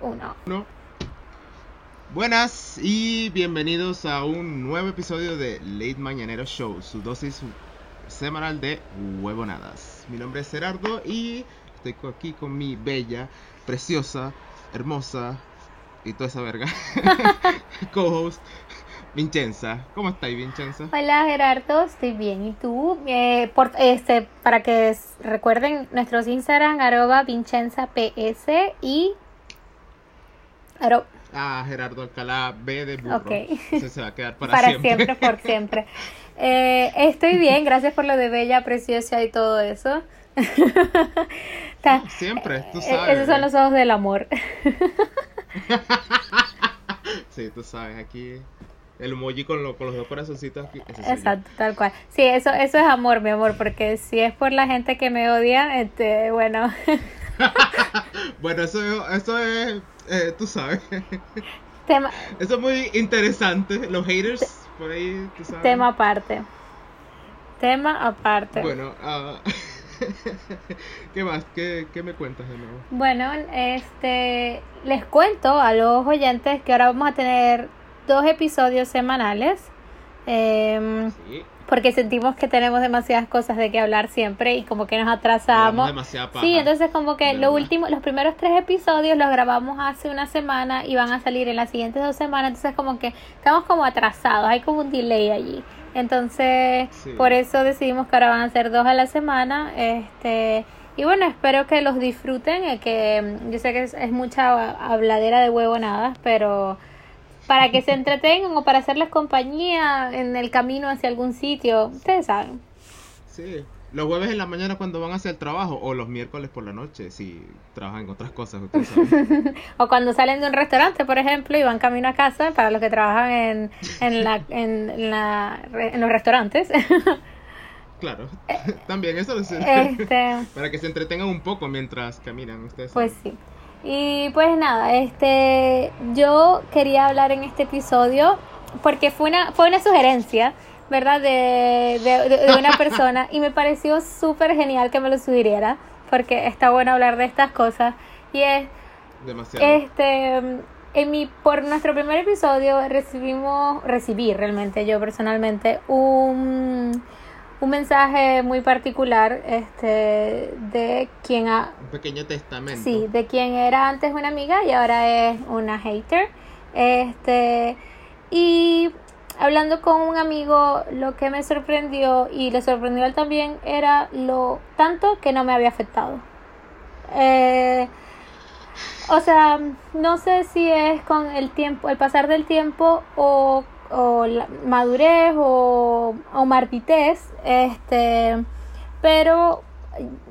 Uno. No. Buenas y bienvenidos a un nuevo episodio de Late Mañanero Show, su dosis semanal de huevonadas. Mi nombre es Gerardo y estoy aquí con mi bella, preciosa, hermosa y toda esa verga co-host Vincenza. ¿Cómo estáis, Vincenza? Hola Gerardo, estoy bien. ¿Y tú? Eh, por, este, para que recuerden nuestros Instagram, arroba Vincenza PS y... Ah, Gerardo Alcalá, B de burro. Ok. Ese se va a quedar para, para siempre. siempre, por siempre. Eh, estoy bien, gracias por lo de bella, preciosa y todo eso. Siempre, tú eh, sabes. Esos son los ojos del amor. Sí, tú sabes, aquí el emoji con, lo- con los dos corazoncitos aquí. yo. Exacto, tal cual. Sí, eso, eso es amor, mi amor, porque si es por la gente que me odia, este, bueno, Bueno, eso, eso es, eh, tú sabes, tema, eso es muy interesante. Los haters, por ahí, tú sabes. tema aparte. Tema aparte. Bueno, ah, ¿qué más? ¿Qué, ¿Qué me cuentas de nuevo? Bueno, este, les cuento a los oyentes que ahora vamos a tener dos episodios semanales. em, Sí, porque sentimos que tenemos demasiadas cosas de que hablar siempre y como que nos atrasamos. paja. Sí, entonces como que lo verdad. último, los primeros tres episodios los grabamos hace una semana y van a salir en las siguientes dos semanas, entonces como que estamos como atrasados, hay como un delay allí. Entonces, Sí. por eso decidimos que ahora van a ser dos a la semana, este, y bueno, espero que los disfruten, eh, que mm, yo sé que es, es mucha habladera de huevonadas, pero para que se entretengan o para hacerles compañía en el camino hacia algún sitio, ustedes saben. Sí, los jueves en la mañana cuando van hacia el trabajo o los miércoles por la noche si trabajan en otras cosas, ustedes saben. O cuando salen de un restaurante, por ejemplo, y van camino a casa, para los que trabajan en, en, la, en, la, en los restaurantes. Claro, también eso lo sé. este, Para que se entretengan un poco mientras caminan, ustedes pues saben. sí. Y pues nada, este, yo quería hablar en este episodio porque fue una, fue una sugerencia, ¿verdad? De, de, una persona y me pareció súper genial que me lo sugiriera porque está bueno hablar de estas cosas y es Demasiado. Este, en mi, por nuestro primer episodio recibimos, recibí realmente yo personalmente un, un mensaje muy particular, este, de quien ha, Un pequeño testamento. sí, de quien era antes una amiga y ahora es una hater, este, y hablando con un amigo, lo que me sorprendió y le sorprendió a él también era lo tanto que no me había afectado. Eh, o sea, no sé si es con el tiempo, el pasar del tiempo o, o la madurez o, o marditez, este, pero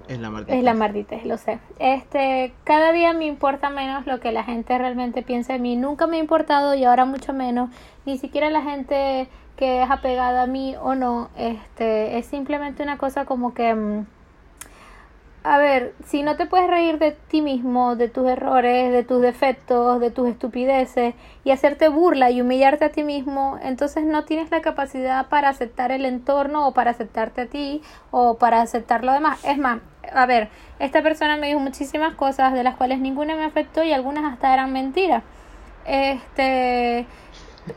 Es la maldita. es la marditez, lo sé. Este, cada día me importa menos lo que la gente realmente piensa de mí. Nunca me ha importado y ahora mucho menos. Ni siquiera la gente que es apegada a mí o no. Este, es simplemente una cosa como que mm, a ver, si no te puedes reír de ti mismo, de tus errores, de tus defectos, de tus estupideces y hacerte burla y humillarte a ti mismo, entonces no tienes la capacidad para aceptar el entorno o para aceptarte a ti o para aceptar lo demás. Es más, a ver, esta persona me dijo muchísimas cosas de las cuales ninguna me afectó y algunas hasta eran mentiras. Este,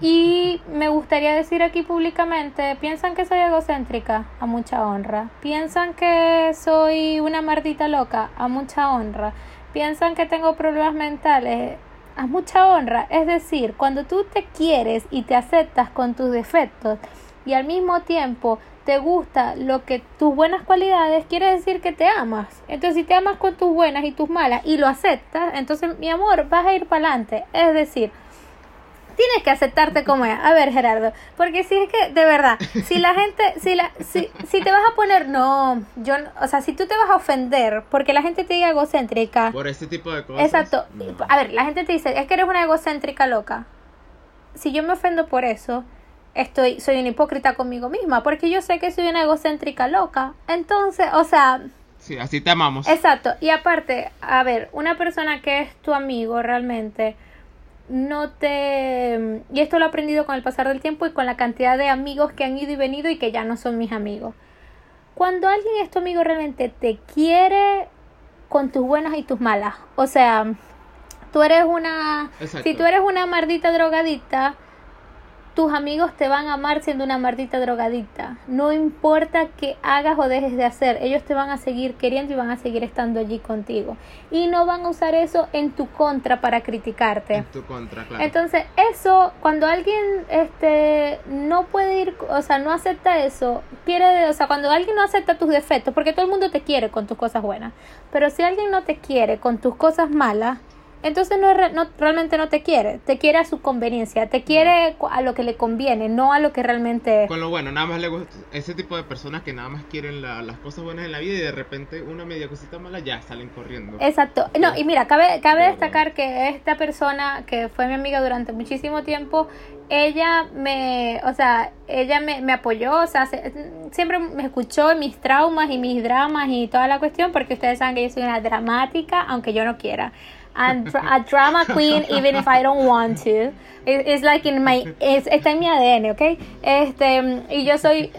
y me gustaría decir aquí públicamente, piensan que soy egocéntrica, a mucha honra. Piensan que soy una mardita loca, a mucha honra. Piensan que tengo problemas mentales, a mucha honra. Es decir, cuando tú te quieres y te aceptas con tus defectos y al mismo tiempo te gusta lo que tus buenas cualidades, quiere decir que te amas. Entonces, si te amas con tus buenas y tus malas y lo aceptas, entonces, mi amor, vas a ir para adelante. Es decir, tienes que aceptarte como es. A ver, Gerardo, porque si es que, de verdad, si la gente, si la, si, si te vas a poner, no, yo, o sea, si tú te vas a ofender porque la gente te diga egocéntrica, Por este tipo de cosas. exacto, no. a ver, la gente te dice, es que eres una egocéntrica loca. Si yo me ofendo por eso, estoy, soy una hipócrita conmigo misma, porque yo sé que soy una egocéntrica loca. Entonces, o sea, Sí, así te amamos. Exacto, y aparte, a ver, una persona que es tu amigo realmente no te... Y esto lo he aprendido con el pasar del tiempo y con la cantidad de amigos que han ido y venido y que ya no son mis amigos. Cuando alguien es tu amigo realmente te quiere con tus buenas y tus malas. O sea, tú eres una, Exacto. si tú eres una maldita drogadicta, tus amigos te van a amar siendo una maldita drogadicta. No importa qué hagas o dejes de hacer, ellos te van a seguir queriendo y van a seguir estando allí contigo. Y no van a usar eso en tu contra para criticarte. En tu contra, claro. Entonces, eso, cuando alguien este no puede ir, o sea, no acepta eso, quiere, o sea, cuando alguien no acepta tus defectos, porque todo el mundo te quiere con tus cosas buenas, pero si alguien no te quiere con tus cosas malas, entonces no, no realmente no te quiere, te quiere a su conveniencia, te quiere a lo que le conviene, no a lo que realmente Con lo bueno, nada más le gusta ese tipo de personas que nada más quieren la- las cosas buenas en la vida y de repente una media cosita mala ya salen corriendo. Exacto. No, y mira, cabe, cabe Pero destacar que esta persona que fue mi amiga durante muchísimo tiempo, ella me, o sea, ella me, me apoyó, o sea, se- siempre me escuchó mis traumas y mis dramas y toda la cuestión, porque ustedes saben que yo soy una dramática, aunque yo no quiera. Dra- a drama queen even if I don't want to. It- It's like in my, es- está en mi ADN, ¿ok? Este, y yo soy,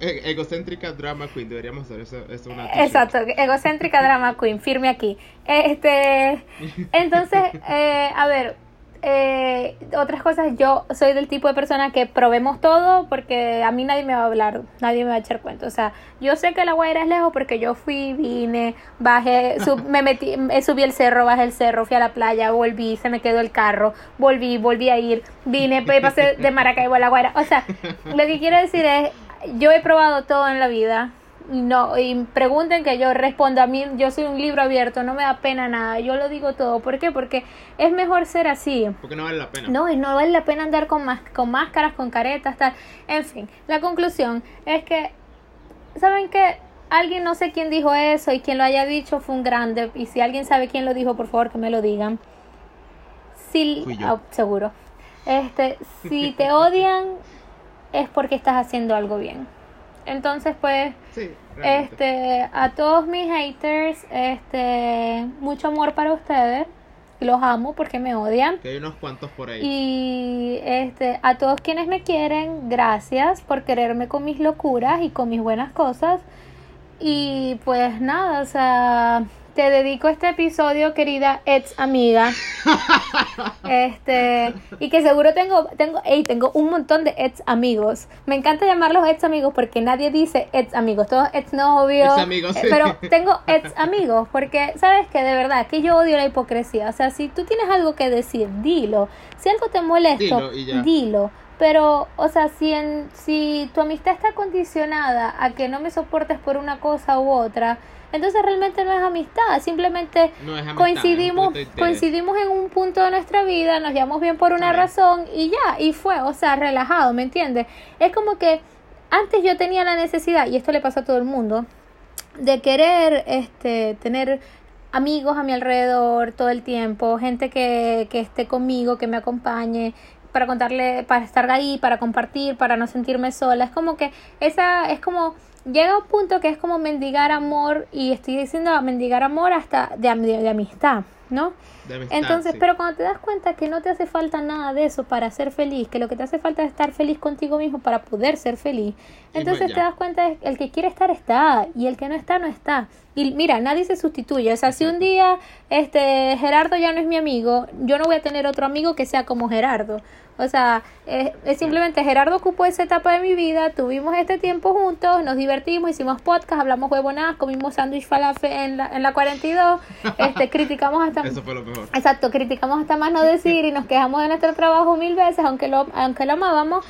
e- egocéntrica drama queen, deberíamos hacer eso, eso es una. Exacto, egocéntrica drama queen, firme aquí. Este, entonces, eh, a ver, eh, otras cosas, yo soy del tipo de persona que probemos todo porque a mí nadie me va a hablar, nadie me va a echar cuenta. O sea, yo sé que la Guaira es lejos porque yo fui, vine, bajé, sub- me metí, eh, subí el cerro, bajé el cerro, fui a la playa, volví, se me quedó el carro, volví, volví a ir, vine, pasé de Maracaibo a la Guaira. O sea, lo que quiero decir es, yo he probado todo en la vida no y pregunten que yo respondo a mí yo soy un libro abierto no me da pena nada. Yo lo digo todo. ¿por qué? porque es mejor ser así. Porque no vale la pena. no y no vale la pena andar con más con máscaras con caretas tal. En fin la conclusión es que saben que alguien no sé quién dijo eso y quien lo haya dicho fue un grande. Y si alguien sabe quién lo dijo por favor que me lo digan. Si Fui yo. ah, seguro. Este si te odian es porque estás haciendo algo bien entonces pues Sí, este, a todos mis haters, este, mucho amor para ustedes. Los amo porque me odian. Que hay unos cuantos por ahí. Y este, a todos quienes me quieren, gracias por quererme con mis locuras y con mis buenas cosas. Y pues nada, o sea, te dedico este episodio, querida ex amiga. Este, y que seguro tengo, tengo, ey, tengo un montón de ex amigos. Me encanta llamarlos ex amigos porque nadie dice ex amigos, todos ex novios. Ex amigos, sí. Pero tengo ex amigos porque, ¿sabes que De verdad, que yo odio la hipocresía. O sea, si tú tienes algo que decir, dilo. Si algo te molesta, Dilo dilo. Pero, o sea, si, en, si tu amistad está condicionada a que no me soportes por una cosa u otra, entonces realmente no es amistad, simplemente No es amistad, coincidimos, es coincidimos en un punto de nuestra vida, nos llevamos bien por una razón y ya, y fue, o sea, relajado, ¿me entiendes? Es como que antes yo tenía la necesidad, y esto le pasa a todo el mundo, de querer este tener amigos a mi alrededor todo el tiempo, gente que, que esté conmigo, que me acompañe, para contarle, para estar ahí, para compartir, para no sentirme sola. Es como que esa, es como, llega un punto que es como mendigar amor, y estoy diciendo mendigar amor hasta de, de, de amistad, ¿no? De amistad, Entonces, sí. pero cuando te das cuenta que no te hace falta nada de eso para ser feliz, que lo que te hace falta es estar feliz contigo mismo para poder ser feliz, entonces te das cuenta de que el que quiere estar está y el que no está no está. Y mira, nadie se sustituye. O sea, si un día este Gerardo ya no es mi amigo, yo no voy a tener otro amigo que sea como Gerardo. O sea, es, es simplemente Gerardo ocupó esa etapa de mi vida, tuvimos este tiempo juntos, nos divertimos, hicimos podcast, hablamos huevonadas, comimos sándwich falafel en la, en la 42, este, criticamos hasta... Eso fue lo mejor. Exacto, criticamos hasta más no decir y nos quejamos de nuestro trabajo mil veces, aunque lo, aunque lo amábamos,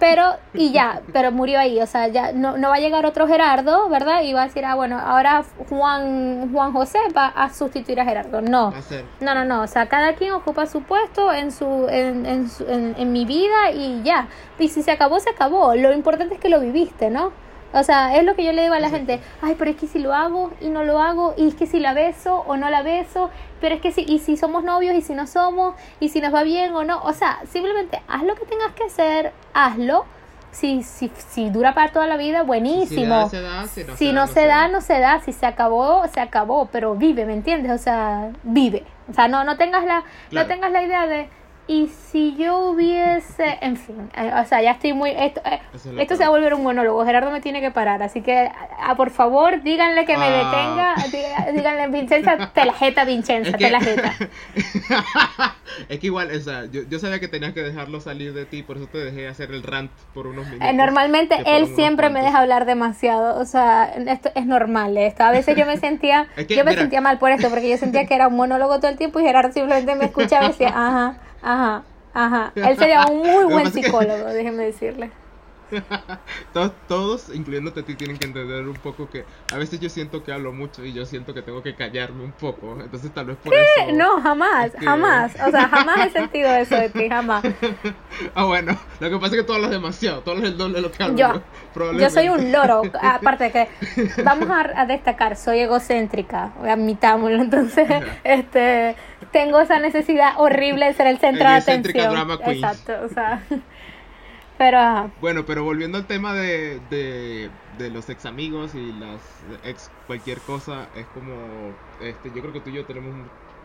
pero, y ya, pero murió ahí, o sea, ya no, no va a llegar otro Gerardo, ¿verdad? Y va a decir, ah, bueno, ahora Juan, Juan José va a sustituir a Gerardo. No, no, no, no, o sea, cada quien ocupa su puesto en su, en, en, su- en, en mi vida y ya. Y si se acabó, se acabó. Lo importante es que lo viviste, ¿no? O sea, es lo que yo le digo a la gente, ay, pero es que si lo hago y no lo hago, y es que si la beso o no la beso, pero es que si, y si somos novios y si no somos, y si nos va bien o no, o sea, simplemente haz lo que tengas que hacer, hazlo. Si, si, si dura para toda la vida, buenísimo. Si se da, se da, Si no se da, no se da. Si se acabó, se acabó. Pero vive, ¿me entiendes? O sea, vive. O sea, no, no tengas la, Claro. no tengas la idea de. Y si yo hubiese, en fin, eh, o sea, ya estoy muy, esto, eh, esto se va a volver un monólogo, Gerardo me tiene que parar, así que, ah, por favor, díganle que me Ah. detenga, díganle, Vincenza, te la jeta, Vincenza, Es te que- la jeta. es que igual, o sea, yo, yo sabía que tenías que dejarlo salir de ti, por eso te dejé hacer el rant por unos minutos. Eh, Normalmente él siempre me deja hablar demasiado, o sea, esto es normal esto. A veces yo me sentía, Es que, yo me mira. sentía mal por esto, porque yo sentía que era un monólogo todo el tiempo y Gerardo simplemente me escuchaba y decía, ajá, ajá, ajá. Él sería un muy buen es que- psicólogo, déjeme decirle. Todos, todos, incluyéndote a ti, tienen que entender un poco que a veces yo siento que hablo mucho y yo siento que tengo que callarme un poco. Entonces, tal vez por eso. No, jamás, que- jamás. O sea, jamás he sentido eso de ti, jamás. Ah, bueno, lo que pasa es que tú hablas demasiado, tú hablas el doble de lo que hablo. Yo, yo soy un loro, aparte de que vamos a, a destacar, soy egocéntrica, admitámoslo, entonces este tengo esa necesidad horrible de ser el centro de atención. drama. Exacto, o sea, pero ajá. Bueno, pero volviendo al tema de, de, de los ex amigos y las ex cualquier cosa, es como, este, yo creo que tú y yo tenemos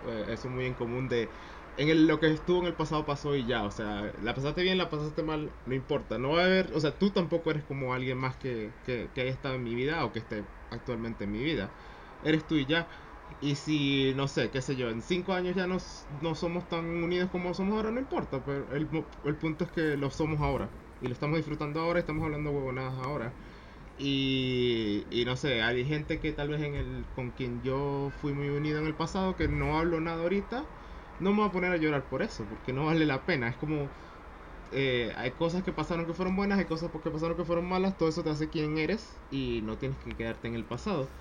eh, eso muy en común de, en el, lo que estuvo en el pasado pasó y ya, o sea, la pasaste bien, la pasaste mal, no importa, no va a haber, o sea, tú tampoco eres como alguien más que, que, que haya estado en mi vida o que esté actualmente en mi vida, eres tú y ya. Y si, no sé, qué sé yo, en cinco años ya no, no somos tan unidos como somos ahora, no importa, pero el, el punto es que lo somos ahora. Y lo estamos disfrutando ahora, estamos hablando huevonadas ahora. Y, y no sé, hay gente que tal vez en el, con quien yo fui muy unido en el pasado, que no hablo nada ahorita, no me voy a poner a llorar por eso, porque no vale la pena. Es como, eh, hay cosas que pasaron que fueron buenas, hay cosas que pasaron que fueron malas, todo eso te hace quien eres y no tienes que quedarte en el pasado.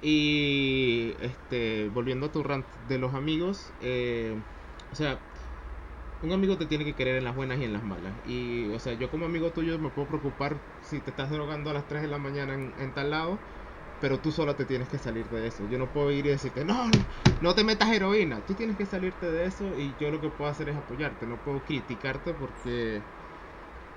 Y este, volviendo a tu rant de los amigos, eh, o sea, un amigo te tiene que querer en las buenas y en las malas. Y, o sea, yo como amigo tuyo me puedo preocupar si te estás drogando a las 3 de la mañana en, en tal lado, pero tú sola te tienes que salir de eso. Yo no puedo ir y decirte, no, no, te metas heroína. Tú tienes que salirte de eso y yo lo que puedo hacer es apoyarte. No puedo criticarte porque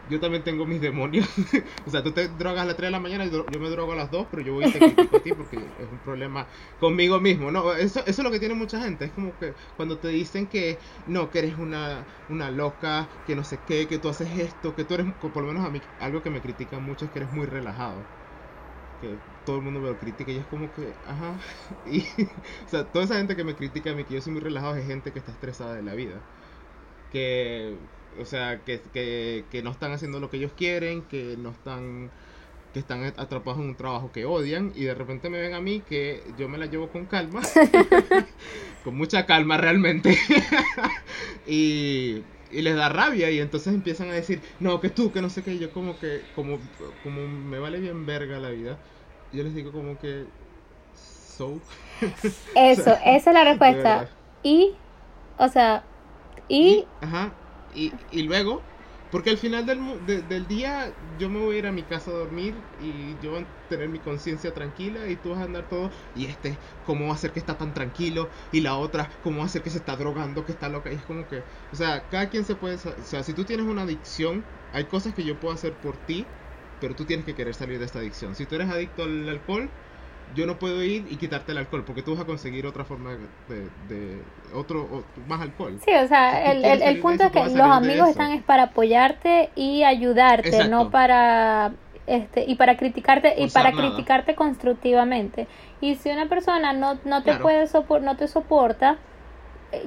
yo también tengo mis demonios. o sea, tú te drogas a las 3 de la mañana y yo me drogo a las 2, pero yo voy y te critico a ti porque es un problema conmigo mismo. No, eso, eso es lo que tiene mucha gente. Es como que cuando te dicen que no, que eres una, una loca, que no sé qué, que tú haces esto, que tú eres, por lo menos a mí, algo que me critican mucho es que eres muy relajado. Que todo el mundo me lo critica y es como que, ajá. Y, o sea, toda esa gente que me critica a mí que yo soy muy relajado es gente que está estresada de la vida. Que, o sea, que, que, que no están haciendo lo que ellos quieren, que no están que están atrapados en un trabajo que odian y de repente me ven a mí que yo me la llevo con calma, con mucha calma realmente, y, y les da rabia y entonces empiezan a decir, no, que tú, que no sé qué, y yo como que, como, como me vale bien verga la vida, yo les digo como que, so, Eso, esa es la respuesta. Y, o sea, y, Ajá, y, y luego, porque al final del, de- del día yo me voy a ir a mi casa a dormir y yo voy a tener mi conciencia tranquila y tú vas a andar todo, y este, ¿cómo va a ser que está tan tranquilo? Y la otra, ¿cómo va a ser que se está drogando, que está loca? Y es como que, o sea, cada quien se puede, o sea, si tú tienes una adicción, hay cosas que yo puedo hacer por ti, pero tú tienes que querer salir de esta adicción. Si tú eres adicto al alcohol, yo no puedo ir y quitarte el alcohol, porque tú vas a conseguir otra forma de, de otro, o- más alcohol. sí, o sea, Si el, el, el punto eso, es que los amigos están es para apoyarte y ayudarte, Exacto. no para este y para criticarte y para nada. criticarte constructivamente. Y si una persona no, no te Claro. puede sopor no te soporta,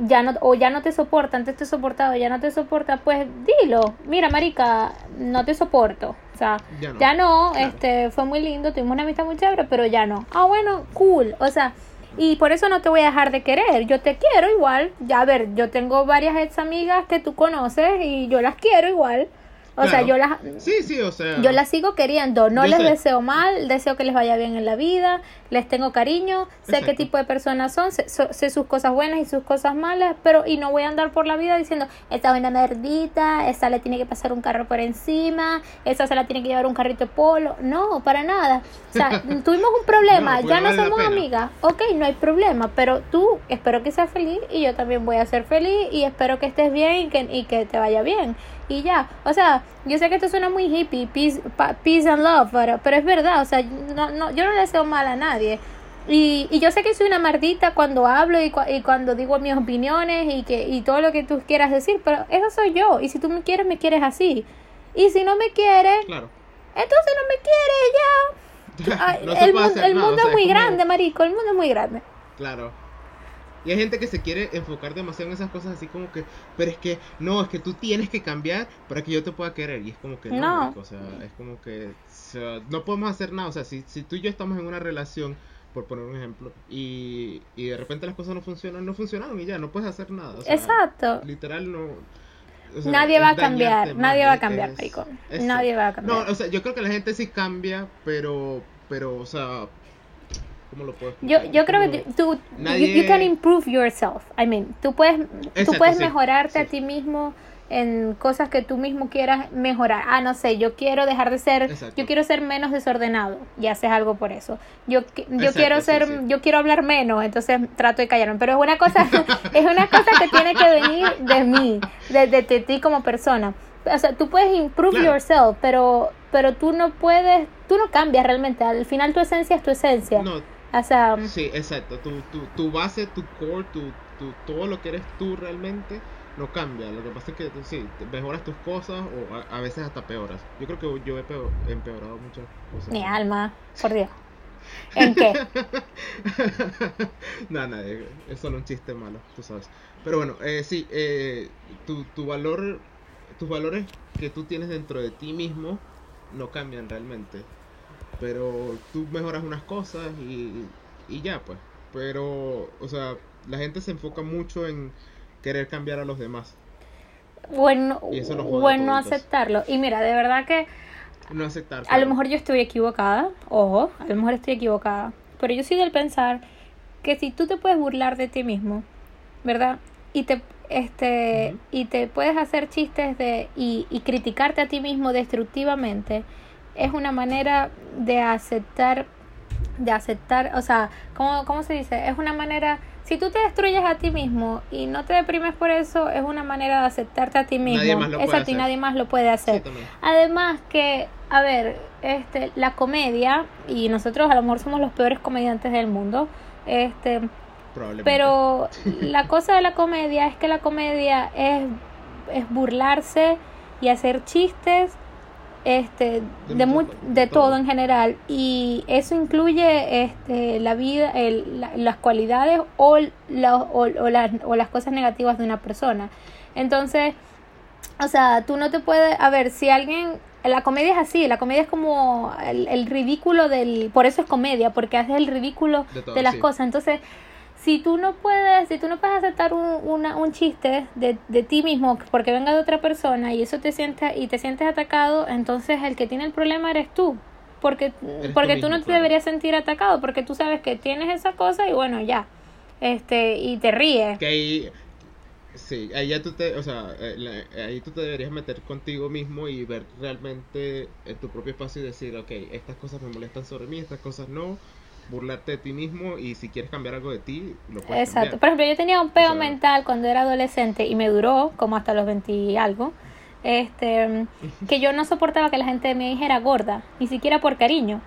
ya no o ya no te soporta, antes te soportaba, ya no te soporta, pues dilo. Mira, marica, no te soporto. O sea, Ya no. ya no, Claro. este fue muy lindo, tuvimos una amistad muy chévere, pero ya no. Ah, bueno, cool. O sea, y por eso no te voy a dejar de querer. Yo te quiero igual. Ya, a ver, yo tengo varias ex amigas que tú conoces y yo las quiero igual. O sea, yo las Sí, sí, o sea. yo las sigo queriendo, no les sé. deseo mal, deseo que les vaya bien en la vida, les tengo cariño, sé qué Exacto. tipo de personas son, sé, sé sus cosas buenas y sus cosas malas, pero y no voy a andar por la vida diciendo, esta buena merdita, esa le tiene que pasar un carro por encima, esa se la tiene que llevar un carrito de polo, no, para nada. O sea, tuvimos un problema, No, pues ya no somos amigas, ok, no hay problema, pero tú espero que seas feliz y yo también voy a ser feliz y espero que estés bien y que, y que te vaya bien. Y ya, o sea, yo sé que esto suena muy hippie, peace, peace and love, pero, pero es verdad, o sea, no, no, yo no le deseo mal a nadie. Y, y yo sé que soy una mardita cuando hablo y, y cuando digo mis opiniones y, que, y todo lo que tú quieras decir, pero eso soy yo. Y si tú me quieres, me quieres así. Y si no me quieres, Claro. entonces no me quieres ya. No el el mundo es muy como- grande, marico. El mundo es muy grande. Claro. Y hay gente que se quiere enfocar demasiado en esas cosas así como que, pero es que, no, es que tú tienes que cambiar para que yo te pueda querer. Y es como que no, o sea, es como que o sea, no podemos hacer nada. O sea, si, si tú y yo estamos en una relación, por poner un ejemplo, y, y de repente las cosas no funcionan, no funcionaron y ya, no puedes hacer nada. o sea, Exacto. Literal no... o sea, Nadie va a cambiar, nadie va a cambiar, es- eso. Nadie va a cambiar. No, o sea, yo creo que la gente sí cambia, pero, pero, o sea, ¿cómo lo puedo Yo, yo creo que tú, nadie- you, you can improve yourself. I mean, tú puedes, tú puedes sí, mejorarte a ti mismo en cosas que tú mismo quieras mejorar. Ah, no sé, yo quiero dejar de ser, Exacto. yo quiero ser menos desordenado y haces algo por eso. Yo, yo Exacto, quiero sí, ser, sí. yo quiero hablar menos, entonces trato de callarme. Pero es una cosa, es una cosa que tiene que venir de mí, de, de, de ti como persona. O sea, tú puedes improve Claro. yourself, pero, pero tú no puedes, tú no cambias realmente. Al final tu esencia es tu esencia. No, O sea, sí, exacto. Tu, tu, tu base, tu core, tu, tu, todo lo que eres tú realmente no cambia. Lo que pasa es que sí, mejoras tus cosas o a, a veces hasta peoras. Yo creo que yo he peo- he empeorado muchas cosas. Mi alma, por Dios. ¿En qué? no, no, es solo un chiste malo, tú sabes. Pero bueno, eh, sí, eh, tu, tu valor, tus valores que tú tienes dentro de ti mismo no cambian realmente. Pero tú mejoras unas cosas y, y ya, pues. Pero, o sea, la gente se enfoca mucho en querer cambiar a los demás. Bueno, bueno aceptarlo. Y mira, de verdad que No aceptar. a lo mejor yo estoy equivocada, ojo, a lo mejor estoy equivocada, pero yo soy del pensar que si tú te puedes burlar de ti mismo, ¿verdad? Y te este y te puedes hacer chistes de y, y criticarte a ti mismo destructivamente, es una manera de aceptar de aceptar, o sea, ¿cómo, ¿cómo se dice? Es una manera, si tú te destruyes a ti mismo y no te deprimes por eso, es una manera de aceptarte a ti mismo. Exacto, y hacer. nadie más lo puede hacer. Sí. Además que, a ver, este, la comedia, y nosotros a lo mejor somos los peores comediantes del mundo, este, pero la cosa de la comedia es que la comedia es, es burlarse y hacer chistes este De de, de todo. todo en general y eso incluye este la vida el- la- las cualidades o, la- o, o las, o las cosas negativas de una persona entonces o sea tú no te puedes a ver si alguien la comedia es así la comedia es como el, el ridículo del por eso es comedia porque haces el ridículo De todo, de las sí. cosas entonces si tú no puedes, si tú no puedes aceptar un, una- un chiste de, de ti mismo porque venga de otra persona y eso te sientes y te sientes atacado, entonces el que tiene el problema eres tú. Porque, tú porque tú mismo, no te claro. deberías sentir atacado, porque tú sabes que tienes esa cosa y bueno, ya. Este, y te ríes. Que ahí, sí, ahí ya tú te, o sea, eh, ahí tú te deberías meter contigo mismo y ver realmente en tu propio espacio y decir, ok, estas cosas me molestan sobre mí, estas cosas no, burlarte de ti mismo y si quieres cambiar algo de ti, lo puedes Exacto. Por cambiar. ejemplo, yo tenía un peo O sea- mental cuando era adolescente y me duró como hasta los 20 y algo. Este, que yo no soportaba que la gente me dijera gorda, ni siquiera por cariño.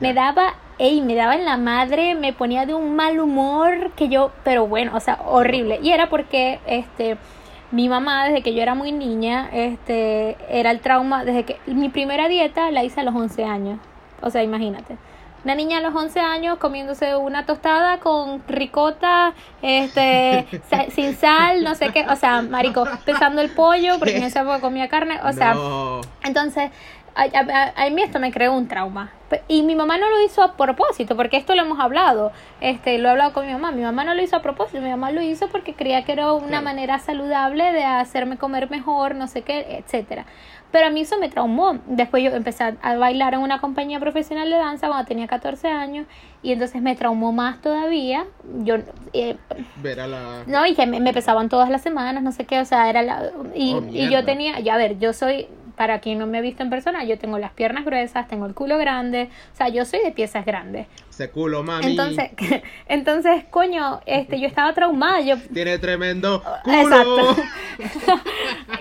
Me Ya. daba, ey, me daba en la madre, me ponía de un mal humor que yo, pero bueno, o sea, horrible. Y era porque, este, mi mamá, desde que yo era muy niña, este, era el trauma, desde que mi primera dieta la hice a los 11 años. O sea, imagínate. Una niña a los 11 años comiéndose una tostada con ricota, este, sin sal, no sé qué, o sea, marico, pesando el pollo, porque en esa época comía carne, o sea, no, entonces, a, a- mí esto me creó un trauma. Y mi mamá no lo hizo a propósito, porque esto lo hemos hablado. Este, lo he hablado con mi mamá. Mi mamá no lo hizo a propósito, mi mamá lo hizo porque creía que era una Claro. manera saludable de hacerme comer mejor, no sé qué, etcétera. Pero a mí eso me traumó. Después yo empecé a- bailar en una compañía profesional de danza cuando tenía 14 años y entonces me traumó más todavía. Yo eh, ver a la... no, y que me, me pesaban todas las semanas, no sé qué, o sea, era la... Y, Oh, y yo tenía, ya a ver, yo soy, para quien no me ha visto en persona, yo tengo las piernas gruesas, tengo el culo grande, o sea, yo soy de piezas grandes. Ese culo, mami. Entonces, entonces, coño, este, yo estaba traumada, yo... Tiene tremendo culo. Exacto.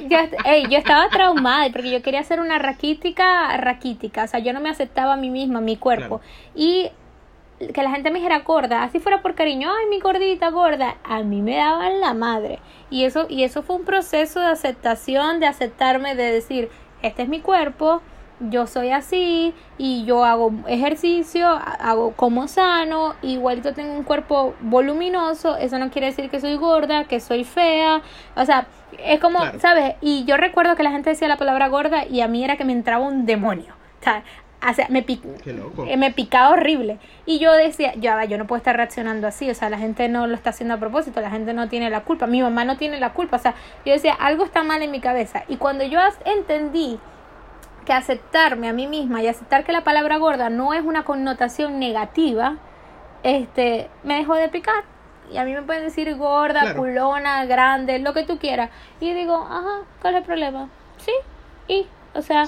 yo, ey, yo estaba traumada porque yo quería ser una raquítica, raquítica, o sea, yo no me aceptaba a mí misma, mi cuerpo. Claro. Y que la gente me dijera gorda, así fuera por cariño, ay, mi gordita gorda, a mí me daban la madre. Y eso, y eso fue un proceso de aceptación, de aceptarme, de decir, este es mi cuerpo, yo soy así y yo hago ejercicio, hago como sano, igualito tengo un cuerpo voluminoso, eso no quiere decir que soy gorda, que soy fea, o sea, es como, ¿sabes? Y yo recuerdo que la gente decía la palabra gorda y a mí era que me entraba un demonio. O sea, me, eh, me picaba horrible. Y yo decía, ya yo no puedo estar reaccionando así, o sea, la gente no lo está haciendo a propósito, la gente no tiene la culpa, mi mamá no tiene la culpa, o sea, yo decía, algo está mal en mi cabeza. Y cuando yo entendí que aceptarme a mí misma y aceptar que la palabra gorda no es una connotación negativa, este, me dejó de picar. Y a mí me pueden decir gorda, culona, grande, lo que tú quieras. Y digo, ajá, ¿cuál es el problema? Sí, y, o sea,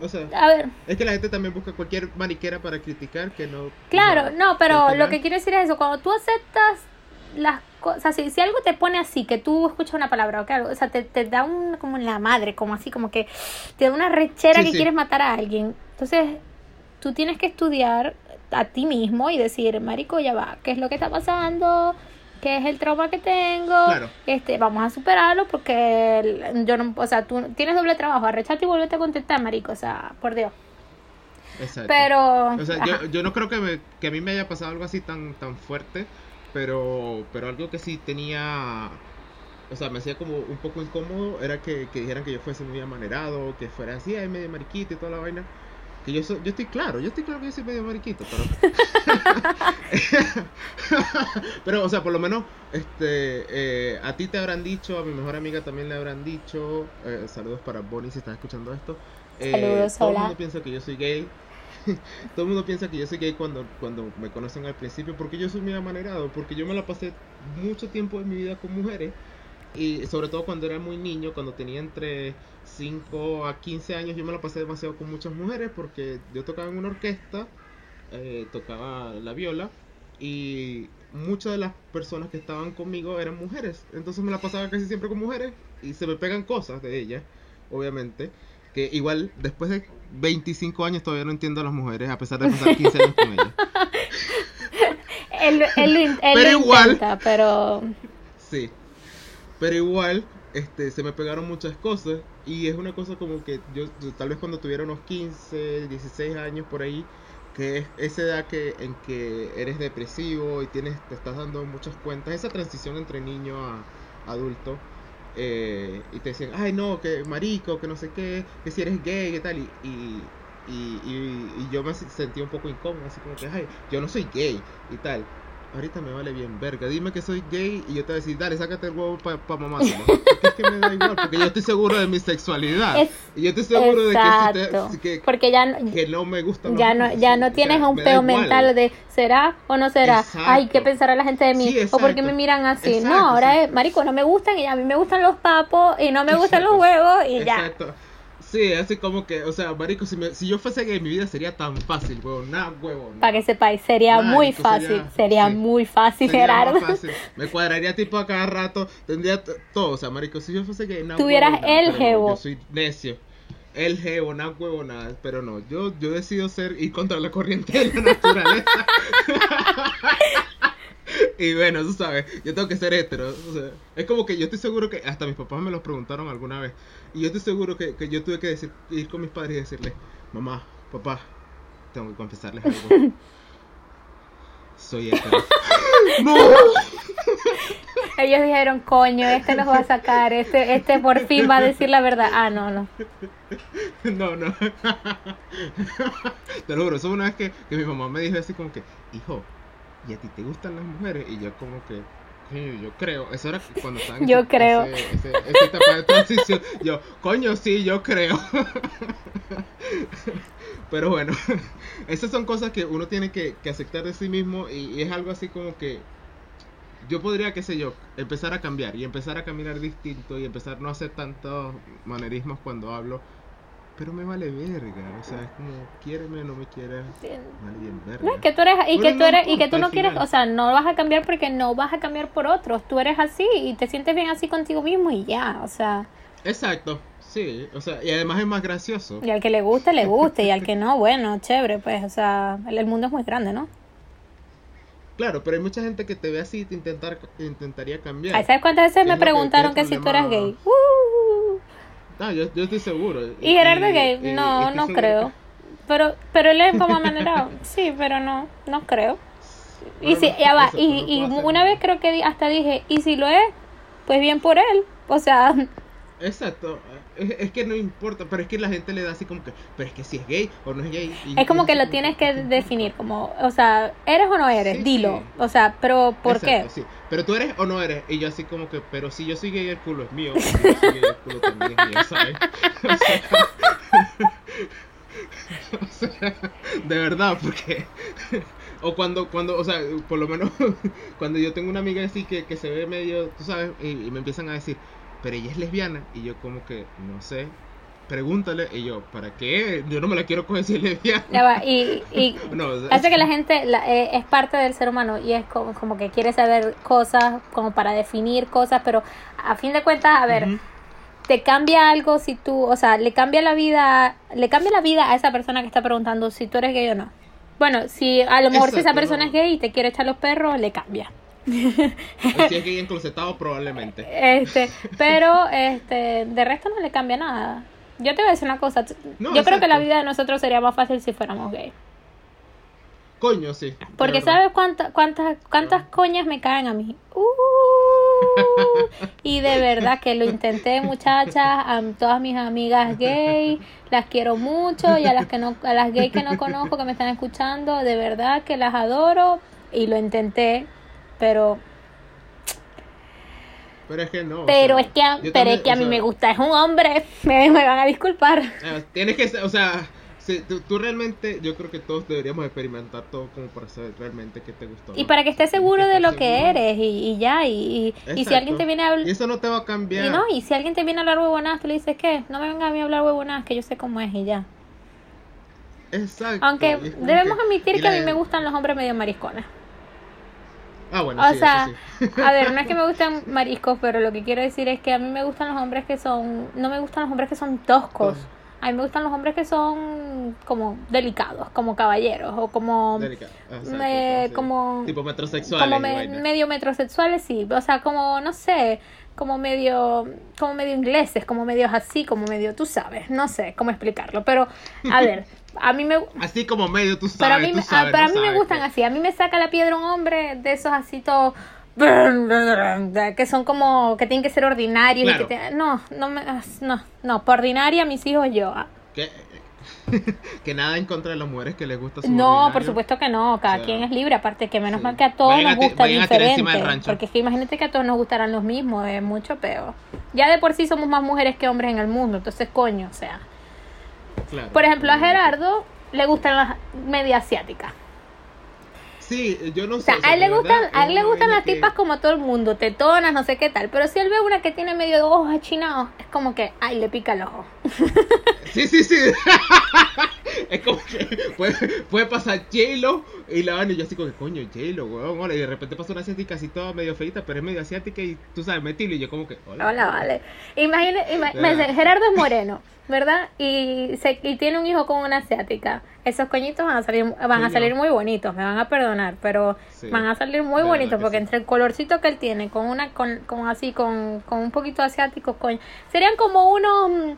o sea, a ver. Es que la gente también busca cualquier maniquera para criticar que no. Claro, no, pero lo que quiero decir es eso. Cuando tú aceptas las cosas, si, si algo te pone así, que tú escuchas una palabra o que algo, o sea, te, te da un, como en la madre, como así, como que te da una rechera que quieres matar a alguien. Entonces, tú tienes que estudiar a ti mismo y decir, marico, ya va, ¿qué es lo que está pasando? que es el trauma que tengo, este, vamos a superarlo porque yo no, o sea, tú tienes doble trabajo, arrecharte y volverte a contestar, marico, o sea, por Dios. Exacto. Pero, o sea, yo, yo, no creo que, me, que a mí me haya pasado algo así tan, tan fuerte, pero, pero algo que sí tenía, o sea, me hacía como un poco incómodo era que, que dijeran que yo fuese muy amanerado, que fuera así, ay, medio mariquita y toda la vaina que yo soy, yo estoy claro, yo estoy claro que yo soy medio mariquito, pero pero o sea, por lo menos este eh, a ti te habrán dicho, a mi mejor amiga también le habrán dicho, eh, saludos para Bonnie si estás escuchando esto. Eh, saludos, todo el mundo piensa que yo soy gay. todo el mundo piensa que yo soy gay cuando, cuando me conocen al principio, porque yo soy muy amanerado, porque yo me la pasé mucho tiempo en mi vida con mujeres, y sobre todo cuando era muy niño, cuando tenía entre 5 a 15 años yo me lo pasé demasiado con muchas mujeres porque yo tocaba en una orquesta, eh, tocaba la viola y muchas de las personas que estaban conmigo eran mujeres. Entonces me la pasaba casi siempre con mujeres y se me pegan cosas de ellas, obviamente. Que igual después de 25 años todavía no entiendo a las mujeres a pesar de pasar 15 años con ellas. pero igual, pero... Sí, pero igual este, se me pegaron muchas cosas. Y es una cosa como que yo, tal vez cuando tuviera unos 15, 16 años por ahí, que es esa edad que, en que eres depresivo y tienes, te estás dando muchas cuentas, esa transición entre niño a adulto, eh, y te decían, ay no, que marico, que no sé qué, que si eres gay, que tal, y, y, y, y yo me sentí un poco incómodo, así como que, ay, yo no soy gay y tal ahorita me vale bien verga. Dime que soy gay y yo te voy a decir, dale, sácate el huevo para pa mamá. Porque es que me da igual, porque yo estoy seguro de mi sexualidad. y yo estoy seguro de que, que, porque ya que no me gusta. Ya no, ya no tienes un peo mental de será o no será. Ay, ¿qué pensará la gente de mí? o porque me miran así. no, ahora es, marico, no me gustan y a mí me gustan los papos y no me gustan los huevos y ya. Sí, así como que, o sea, marico, si, me, si yo fuese gay, mi vida sería tan fácil, huevón, nada, huevón. Para que sepáis, sería muy fácil, sería, muy fácil, Gerardo. Fácil. Me cuadraría tipo a cada rato, tendría todo, o sea, marico, si yo fuese gay, nada, Tuvieras el jevo. yo soy necio. El jevo, nada, huevo, nada, pero no, yo, yo decido ser, ir contra la corriente de la naturaleza. y bueno, tú sabes, yo tengo que ser hetero. O sea, es como que yo estoy seguro que hasta mis papás me lo preguntaron alguna vez. Y yo estoy seguro que, que yo tuve que decir, ir con mis padres y decirles, mamá, papá, tengo que confesarles algo. Soy hetero. ¡No! Ellos dijeron, coño, este nos va a sacar, este, este por fin va a decir la verdad. Ah, no, no. No, no. Te lo juro, eso una vez que, que mi mamá me dijo así como que, hijo, ¿y a ti te gustan las mujeres? Y yo como que, yo creo, eso era cuando estaba en yo creo. Ese, esa etapa de transición, yo, coño, sí, yo creo. Pero bueno, esas son cosas que uno tiene que, que aceptar de sí mismo y, es algo así como que yo podría, qué sé yo, empezar a cambiar y empezar a caminar distinto y empezar no a hacer tantos manerismos cuando hablo pero me vale verga, o sea, es como, quiéreme o no me quieras, vale bien verga. No, que tú eres, y que tú eres, y que tú no quieres, o sea, no vas a cambiar porque no vas a cambiar por otros, tú eres así y te sientes bien así contigo mismo y ya, o sea. Exacto, sí, o sea, y además es más gracioso. Y al que le guste, le guste, y al que no, bueno, chévere, pues, o sea, el mundo es muy grande, ¿no? Claro, pero hay mucha gente que te ve así y te intentar, intentaría cambiar. ¿Sabes cuántas veces ¿Qué me es que- preguntaron que si tú eras gay? Uh. No, yo, yo estoy seguro. ¿Y Gerardo gay? No, no seguro creo. Pero, pero él es como amanerado. Sí, pero no, no creo. Y si, no, ya va, eso, y, y una vez creo que hasta dije, y si lo es, pues bien por él. O sea, Exacto, es, es que no importa, pero es que la gente le da así como que, pero es que si es gay o no es gay. y- es como que lo tienes que definir, como, o sea, ¿eres o no eres? Sí, Dilo. sí. O sea, pero ¿por Exacto, qué? sí. Pero tú eres o no eres, y yo así como que, pero si yo soy gay el culo es mío, y yo soy gay el culo también es mío, ¿sabes? O sea, o sea, de verdad, porque... O cuando, cuando, o sea, por lo menos cuando yo tengo una amiga así que, que se ve medio, tú sabes, y, y me empiezan a decir, pero ella es lesbiana, y yo como que, no sé, pregúntale, y yo, ¿para qué? Yo no me la quiero coger si es lesbiana. Ya va, y, y No, o sea, hace que la gente la- eh, es parte del ser humano y es como, como que quiere saber cosas, como para definir cosas, pero a fin de cuentas, a ver, Ujú. te cambia algo si tú, o sea, le cambia la vida, le cambia la vida a esa persona que está preguntando si tú eres gay o no. Bueno, si a lo mejor si esa Exacto, persona no. es gay y te quiere echar los perros, le cambia. Si es gay enclosetado, probablemente. Este, pero este, de resto no le cambia nada. Yo te voy a decir una cosa, No, yo creo que la vida de nosotros sería más fácil si fuéramos gay. Coño, sí. Porque. ¿sabes cuántas cuántas cuántas coñas me caen a mí? Uh, y de verdad que lo intenté, muchachas, a todas mis amigas gay, las quiero mucho y a las que no a las gay que no conozco que me están escuchando, de verdad que las adoro y lo intenté, pero Pero es que no. o pero sea, es que a, pero también, es que a mí sea, me gusta es un hombre, me, me van a disculpar. eh, Tienes que, ser- o sea, si tú, tú realmente, yo creo que todos deberíamos experimentar todo como para saber realmente qué te gustó. Y ¿no? para que estés seguro de lo que eres y, y ya, y, y, y si alguien te viene a hablar... Y eso no te va a cambiar. Y no, y si alguien te viene a hablar huevonadas, tú le dices, ¿qué? No me venga a mí a hablar huevonadas, que yo sé cómo es y ya. Exacto. Aunque debemos que- admitir que a mí me gustan los hombres medio mariscones. Ah, bueno, O sí, sea, sí. a ver, no es que me gusten mariscos, pero lo que quiero decir es que a mí me gustan los hombres que son... No me gustan los hombres que son toscos. A mí me gustan los hombres que son como delicados, como caballeros, o como... Delicado. Ah, como Tipo metrosexuales. como me- medio metrosexuales sí o sea como no sé como medio como medio ingleses como medios así como medio tú sabes no sé cómo explicarlo pero a ver a mí me Así como medio, tú sabes. pero a mí, tú me- sabes, a- pero a tú mí me gustan que- así a mí me saca la piedra un hombre de esos así todos que son como que tienen que ser ordinarios y que te- no no me no no por ordinaria mis hijos yo ah. Que, nada en contra de las mujeres que les gusta su No, por supuesto que no, cada O sea, quien es libre, aparte que menos sí. mal que a todos Vayan nos gusta diferente, porque es que imagínate que a todos nos gustaran los mismos, es mucho peor. Ya de por sí somos más mujeres que hombres en el mundo, entonces coño, o sea. Claro. Por ejemplo, a Gerardo le gustan las media asiáticas. Sí, yo no sé. sea, o sea, a él le gustan, a él le gustan las que- tipas como todo el mundo, tetonas, no sé qué tal, pero si él ve una que tiene medio ojos achinados, es como que, ay, le pica el ojo. Sí, sí, sí. es como que puede, puede pasar J-Lo y la van y yo así como que coño, J-Lo, weón, hola. Y de repente pasa una asiática así toda medio feita, pero es medio asiática y tú sabes, metilo y yo como que hola. Hola, vale. Imagina, ima- Ya. me dice, Gerardo es moreno, ¿verdad? Y, se, y tiene un hijo con una asiática. Esos coñitos van a salir, van a salir muy bonitos, me van a perdonar, pero Sí, van a salir muy bonitos que porque sí. entre el colorcito que él tiene, con una, con, con así, con, con un poquito asiático, coño, serían como unos,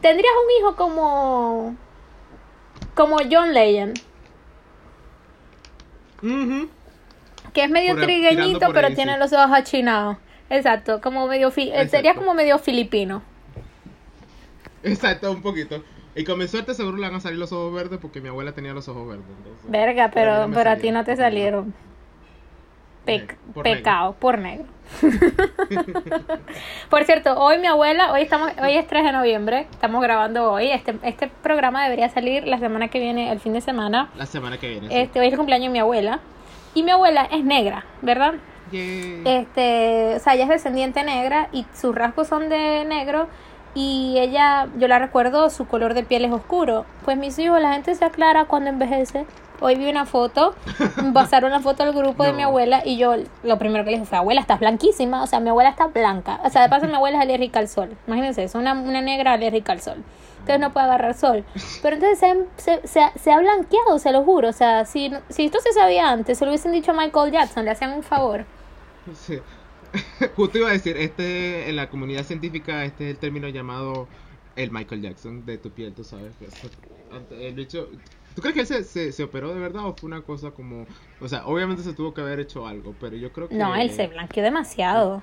tendrías un hijo como, como John Legend. Ujú. que es medio Por trigueñito, por pero ahí, tiene sí. los ojos achinados. Exacto, como medio fi- él sería Exacto. como medio filipino. Exacto, un poquito. Y con mi suerte seguro le van a salir los ojos verdes porque mi abuela tenía los ojos verdes. entonces- Verga, Pero pero, no a ti no te salieron. Negro, por pecado, por negro. por cierto, hoy mi abuela, hoy estamos, hoy es 3 de noviembre, estamos grabando hoy. Este, este programa debería salir la semana que viene, el fin de semana. La semana que viene. sí. Este, hoy es el cumpleaños de mi abuela. Y mi abuela es negra, ¿verdad? Este, o sea, ella es descendiente negra y sus rasgos son de negro y ella, yo la recuerdo, su color de piel es oscuro. Pues mis hijos, la gente se aclara cuando envejece. Hoy vi una foto, pasaron la foto al grupo de mi abuela y yo lo primero que le dije fue, abuela, estás blanquísima, o sea, mi abuela está blanca. O sea, de paso mi abuela es alérgica al sol. Imagínense, es una, una negra alérgica al sol. Entonces no puede agarrar sol. Pero entonces se, se, se ha- se ha blanqueado, se lo juro. O sea, si, si esto se sabía antes, se lo hubiesen dicho a Michael Jackson, le hacían un favor. Sí. Justo iba a decir, este en la comunidad científica este es el término llamado el Michael Jackson de tu piel, tú sabes. ante- El bicho, ¿tú crees que él se, se, se operó de verdad o fue una cosa como, o sea, obviamente se tuvo que haber hecho algo, pero yo creo que No, él se blanqueó demasiado.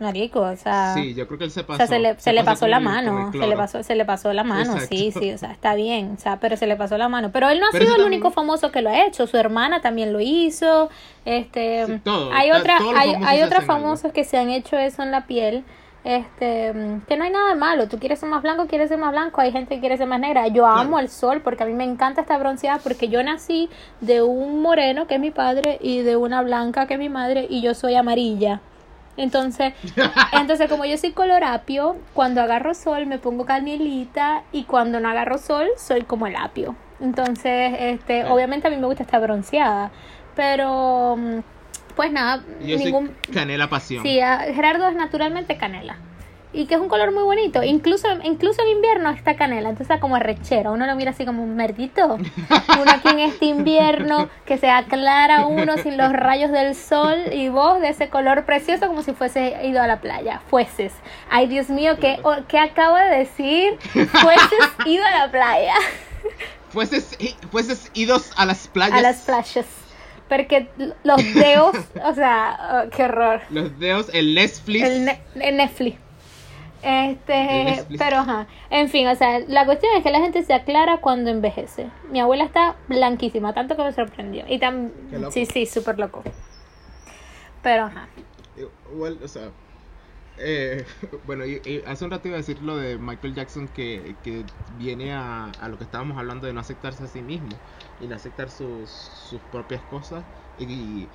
Marico, o sea... Sí, yo creo que él se O pasó. sea, se le, se le pasó la mano, se le pasó, se le pasó la mano, sí, Exacto. sí, o sea, está bien, o sea, pero se le pasó la mano. Pero él no ha Pero sido el también- único famoso que lo ha hecho, su hermana también lo hizo, este, Sí, todo, hay otras, hay, hay algo. famosos que se han hecho eso en la piel, este, que no hay nada de malo, tú quieres ser más blanco, quieres ser más blanco, hay gente que quiere ser más negra, yo amo Claro. el sol porque a mí me encanta esta bronceada porque yo nací de un moreno que es mi padre y de una blanca que es mi madre y yo soy amarilla. Entonces, entonces como yo soy colorapio, cuando agarro sol me pongo canelita y cuando no agarro sol soy como el apio. Entonces, este, obviamente a mí me gusta estar bronceada, pero mm, pues nada, Yo ningún soy canela pasión. Sí, a- Gerardo es naturalmente canela. Y que es un color muy bonito. Incluso, incluso en invierno está canela. Entonces está como arrechero. Uno lo mira así como un merdito. Uno aquí en este invierno que se aclara uno sin los rayos del sol y vos de ese color precioso como si fuese ido a la playa. Fueses. Ay, Dios mío, ¿qué, o- ¿qué acabo de decir? Fueses ido a la playa. Fueses, fueses idos a las playas. A las playas. Porque los dedos, o sea, oh, qué horror. Los dedos, el Netflix. El, ne- el Netflix. El Este, Netflix. pero ajá. En fin, o sea, la cuestión es que la gente se aclara cuando envejece. Mi abuela está blanquísima, tanto que me sorprendió. Y tan, sí, sí, súper loco. Pero ajá. Igual, o sea, eh, bueno, y, y hace un rato iba a decir lo de Michael Jackson que, que viene a, a lo que estábamos hablando de no aceptarse a sí mismo y no aceptar sus, sus propias cosas y,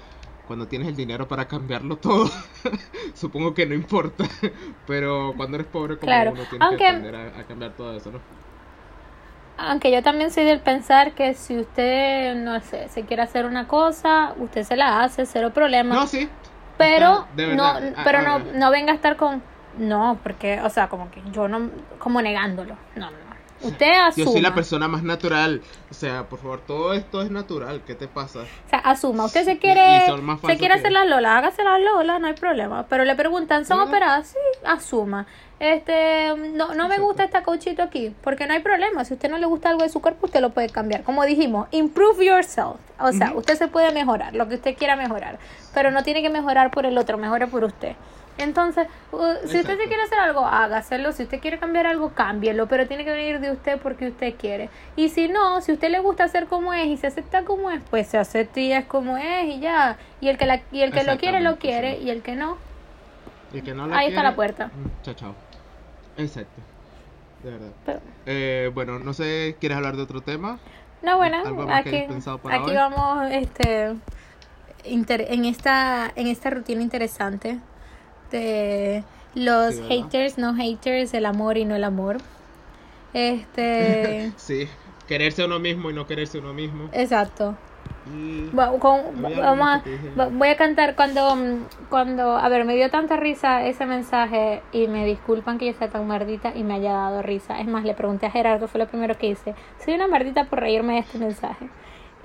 cuando tienes el dinero para cambiarlo todo, supongo que no importa, pero cuando eres pobre como Claro, uno tienes aunque- que aprender a, a cambiar todo eso, ¿no? Aunque yo también soy del pensar que si usted, no sé, se quiere hacer una cosa, usted se la hace, cero problema. No, sí. pero Está- no, verdad, a- pero a no, ver. no venga a estar con, no, porque, o sea, como que yo no, como negándolo. No, no. Usted asuma. Yo soy la persona más natural, o sea, por favor, todo esto es natural, ¿qué te pasa? O sea, asuma, usted se quiere, se quiere hacer las lolas, hágase las lolas, no hay problema. Pero le preguntan, ¿son operadas? Sí, asuma. Este, no, no me gusta este cauchito aquí, porque no hay problema. Si usted no le gusta algo de su cuerpo, usted lo puede cambiar. Como dijimos, improve yourself. O sea, usted se puede mejorar, lo que usted quiera mejorar. Pero no tiene que mejorar por el otro, mejore por usted. Entonces, uh, si usted se quiere hacer algo, hágaselo. Si usted quiere cambiar algo, cámbielo. Pero tiene que venir de usted porque usted quiere. Y si no, si usted le gusta ser como es y se acepta como es, pues se acepta y es como es y ya. Y el que, la, y el que lo quiere, lo quiere. sí. Y el que no, Y el que no Ahí está la puerta. mm, Chao, chao. Exacto. De verdad. pero- Eh, bueno, no sé, ¿quieres hablar de otro tema? No, bueno, ¿Algo más que aquí, hoy? vamos este, inter- en, esta, en esta rutina interesante de los haters, no haters, el amor y no el amor. Este, Sí, quererse a uno mismo y no quererse a uno mismo. exacto. Y... Con- vamos a- voy a cantar cuando, cuando, a ver, me dio tanta risa ese mensaje y me disculpan que yo sea tan mardita y me haya dado risa. Es más, le pregunté a Gerardo, fue lo primero que hice. Soy una mardita por reírme de este mensaje.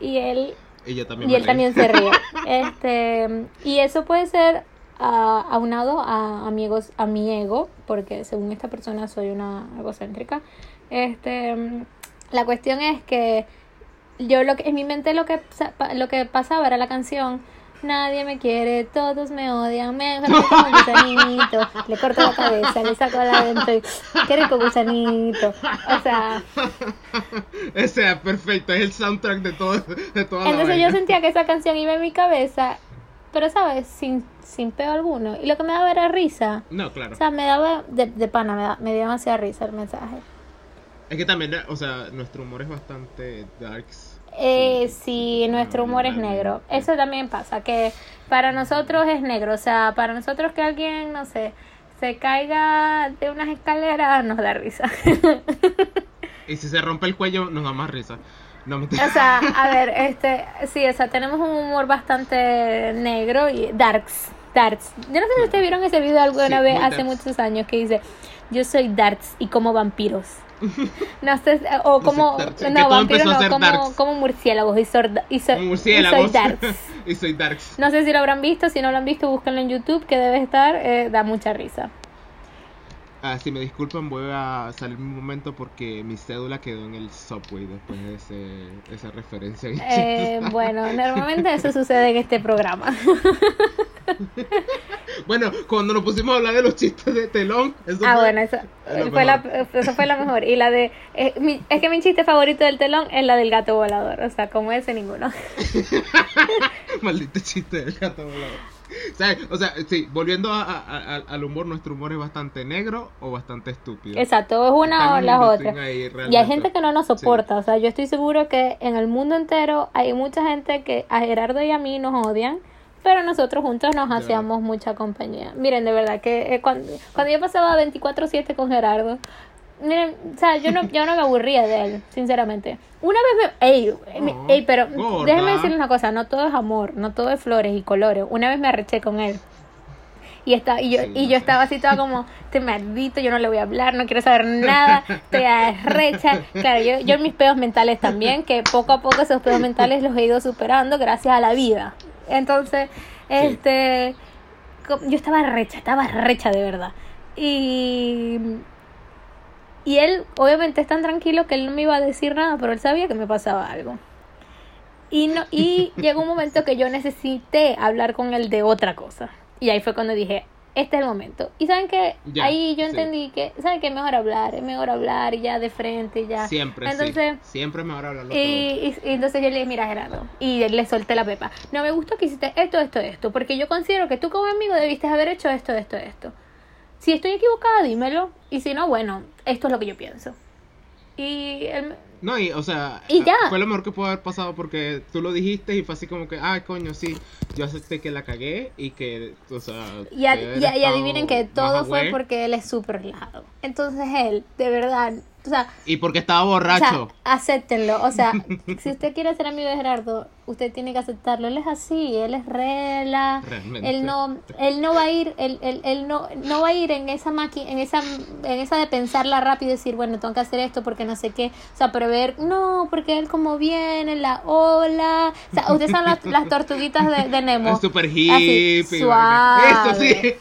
Y él, Y yo también y me él también se ríe. Este, y eso puede ser ah, aunado a, a mi ego, a mi ego, porque según esta persona soy una egocéntrica. Este, la cuestión es que yo lo que en mi mente lo que lo que pasaba era la canción Nadie me quiere, todos me odian, me como un gusanito, le corto la cabeza, le saco la dentro y qué rico gusanito. O sea, o sea, perfecto, es el soundtrack de todo de toda la entonces yo sentía que esa canción iba en mi cabeza, pero sabes, sin, sin peo alguno. Y lo que me daba era risa. No, claro. O sea, me daba de, de pana, me, da, me dio demasiada risa el mensaje. Es que también, o sea, nuestro humor es bastante darks. Eh, sí, nuestro humor es negro. Eso también pasa, que para nosotros es negro. O sea, para nosotros que alguien, no sé, se caiga de unas escaleras nos da risa. Y si se rompe el cuello nos da más risa. No me O sea, a ver, este, sí, o sea, tenemos un humor bastante negro y darks, darks. Yo no sé si ustedes vieron ese video alguna Sí, vez hace darks. muchos años que dice, yo soy darks y como vampiros. No sé, o como, no, vampiros no, como, darks. como murciélagos y, so- soy darks. y soy darks. No sé si lo habrán visto, si no lo han visto, búsquenlo en YouTube, que debe estar, eh, da mucha risa. Ah, si me disculpan, voy a salir un momento porque mi cédula quedó en el subway después de ese, esa referencia. Eh, bueno, normalmente eso sucede en este programa. Bueno, cuando nos pusimos a hablar de los chistes de telón, eso Ah, fue- bueno, eso es fue, la, eso fue la mejor. Y la de. eh, mi- es que mi chiste favorito del telón es la del gato volador. O sea, como ese, ninguno. Maldito chiste del gato volador. ¿Sabes? O sea, sí, volviendo a- a- a- al humor, nuestro humor es bastante negro o bastante estúpido. Exacto, es una o las otras. Y hay gente que no nos soporta. O sea, yo estoy seguro que en el mundo entero hay mucha gente que a Gerardo y a mí nos odian. Pero nosotros juntos nos hacíamos mucha compañía. Miren, de verdad que eh, cuando, cuando yo pasaba 24-7 con Gerardo, o sea, yo no, yo no me aburría de él, sinceramente. Una vez me. Ey, Oh, ey, pero gorda. déjenme decirles una cosa: no todo es amor, no todo es flores y colores. Una vez me arreché con él. Y, está, y, yo, Sí, y yo estaba así toda como, este maldito, yo no le voy a hablar, no quiero saber nada, estoy arrecha. Claro, yo, yo mis pedos mentales también, que poco a poco esos pedos mentales los he ido superando gracias a la vida. Entonces, este, yo estaba recha, estaba recha de verdad. Y, y él, obviamente, es tan tranquilo que él no me iba a decir nada, pero él sabía que me pasaba algo. Y, no, y llegó un momento que yo necesité hablar con él de otra cosa. Y ahí fue cuando dije, este es el momento. Y saben que ahí yo sí. entendí que, ¿saben que Es mejor hablar, es mejor hablar ya de frente, ya. Siempre, Entonces, sí. Siempre es mejor hablarlo y, y- y entonces yo le dije, mira Gerardo, y le solté la pepa. No me gustó que hiciste esto, esto, esto, porque yo considero que tú como amigo debiste haber hecho esto, esto, esto. Si estoy equivocada, dímelo. Y si no, bueno, esto es lo que yo pienso. Y él. No, y, o sea, Y ya. fue lo mejor que pudo haber pasado porque tú lo dijiste y fue así como que, ay, coño, sí, yo acepté que la cagué y que, o sea, y, a- que y- y adivinen que todo fue porque él es súper relajado. Entonces él, de verdad, o sea, Y porque estaba O sea, borracho. acéptenlo. O sea, si usted quiere ser amigo de Gerardo, usted tiene que aceptarlo. Él es así, él es rela. Realmente. Él no, él no va a ir, él, él, él no, no va a ir en esa máquina, en esa, en esa de pensarla rápido y decir, bueno, tengo que hacer esto porque no sé qué. O sea, prever, no, porque él como viene, la ola. O sea, ustedes son las, las tortuguitas de, de Nemo. Es super Así, hippie. suave. Eso sí.